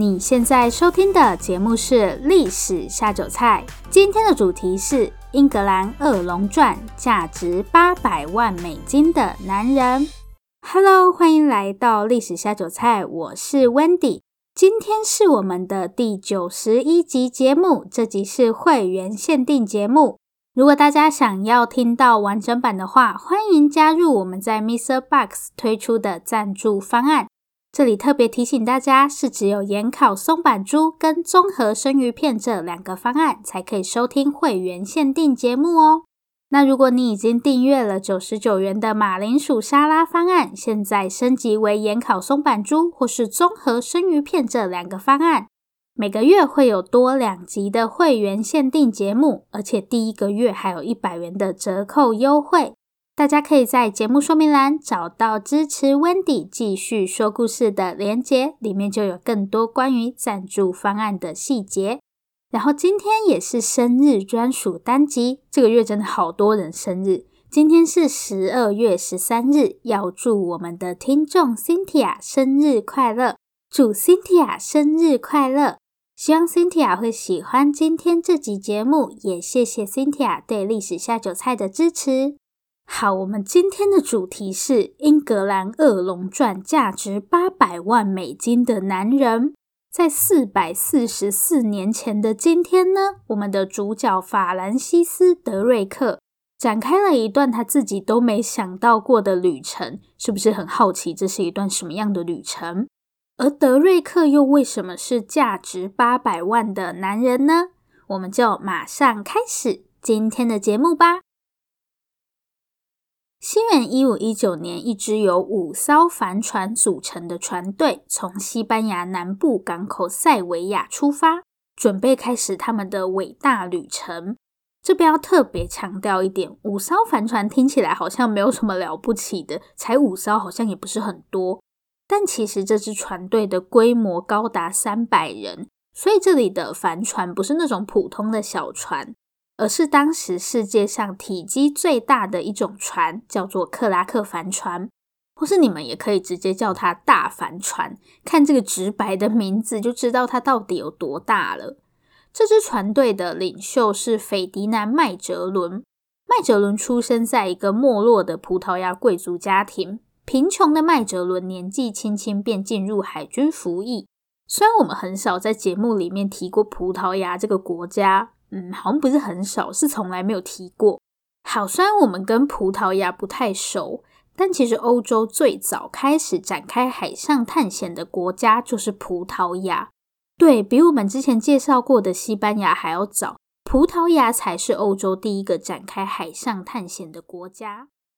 你现在收听的节目是《历史下酒菜》，今天的主题是《英格兰恶龙传》，价值八百万美金的男人。Hello，欢迎来到《历史下酒菜》，我是 Wendy。今天是我们的第九十一集节目，这集是会员限定节目。如果大家想要听到完整版的话，欢迎加入我们在 Mr. Box 推出的赞助方案。这里特别提醒大家，是只有盐烤松阪猪跟综合生鱼片这两个方案才可以收听会员限定节目哦。那如果你已经订阅了九十九元的马铃薯沙拉方案，现在升级为盐烤松阪猪或是综合生鱼片这两个方案。每个月会有多两集的会员限定节目，而且第一个月还有一百元的折扣优惠。大家可以在节目说明栏找到支持 Wendy 继续说故事的连结，里面就有更多关于赞助方案的细节。然后今天也是生日专属单集，这个月真的好多人生日。今天是十二月十三日，要祝我们的听众 Cynthia 生日快乐，祝 Cynthia 生日快乐。希望 Cynthia 会喜欢今天这集节目，也谢谢 Cynthia 对历史下酒菜的支持。好，我们今天的主题是《英格兰恶龙传》，价值八百万美金的男人。在四百四十四年前的今天呢，我们的主角法兰西斯·德瑞克展开了一段他自己都没想到过的旅程，是不是很好奇这是一段什么样的旅程？而德瑞克又为什么是价值八百万的男人呢？我们就马上开始今天的节目吧。西元一五一九年，一支由五艘帆船组成的船队从西班牙南部港口塞维亚出发，准备开始他们的伟大旅程。这边要特别强调一点，五艘帆船听起来好像没有什么了不起的，才五艘好像也不是很多。但其实这支船队的规模高达三百人，所以这里的帆船不是那种普通的小船，而是当时世界上体积最大的一种船，叫做克拉克帆船，或是你们也可以直接叫它大帆船。看这个直白的名字，就知道它到底有多大了。这支船队的领袖是斐迪南·麦哲伦。麦哲伦出生在一个没落的葡萄牙贵族家庭，贫穷的麦哲伦年纪轻轻便进入海军服役。虽然我们很少在节目里面提过葡萄牙这个国家。嗯，好像不是很少，是从来没有提过。好，虽然我们跟葡萄牙不太熟，但其实欧洲最早开始展开海上探险的国家就是葡萄牙，对，比我们之前介绍过的西班牙还要早。葡萄牙才是欧洲第一个展开海上探险的国家。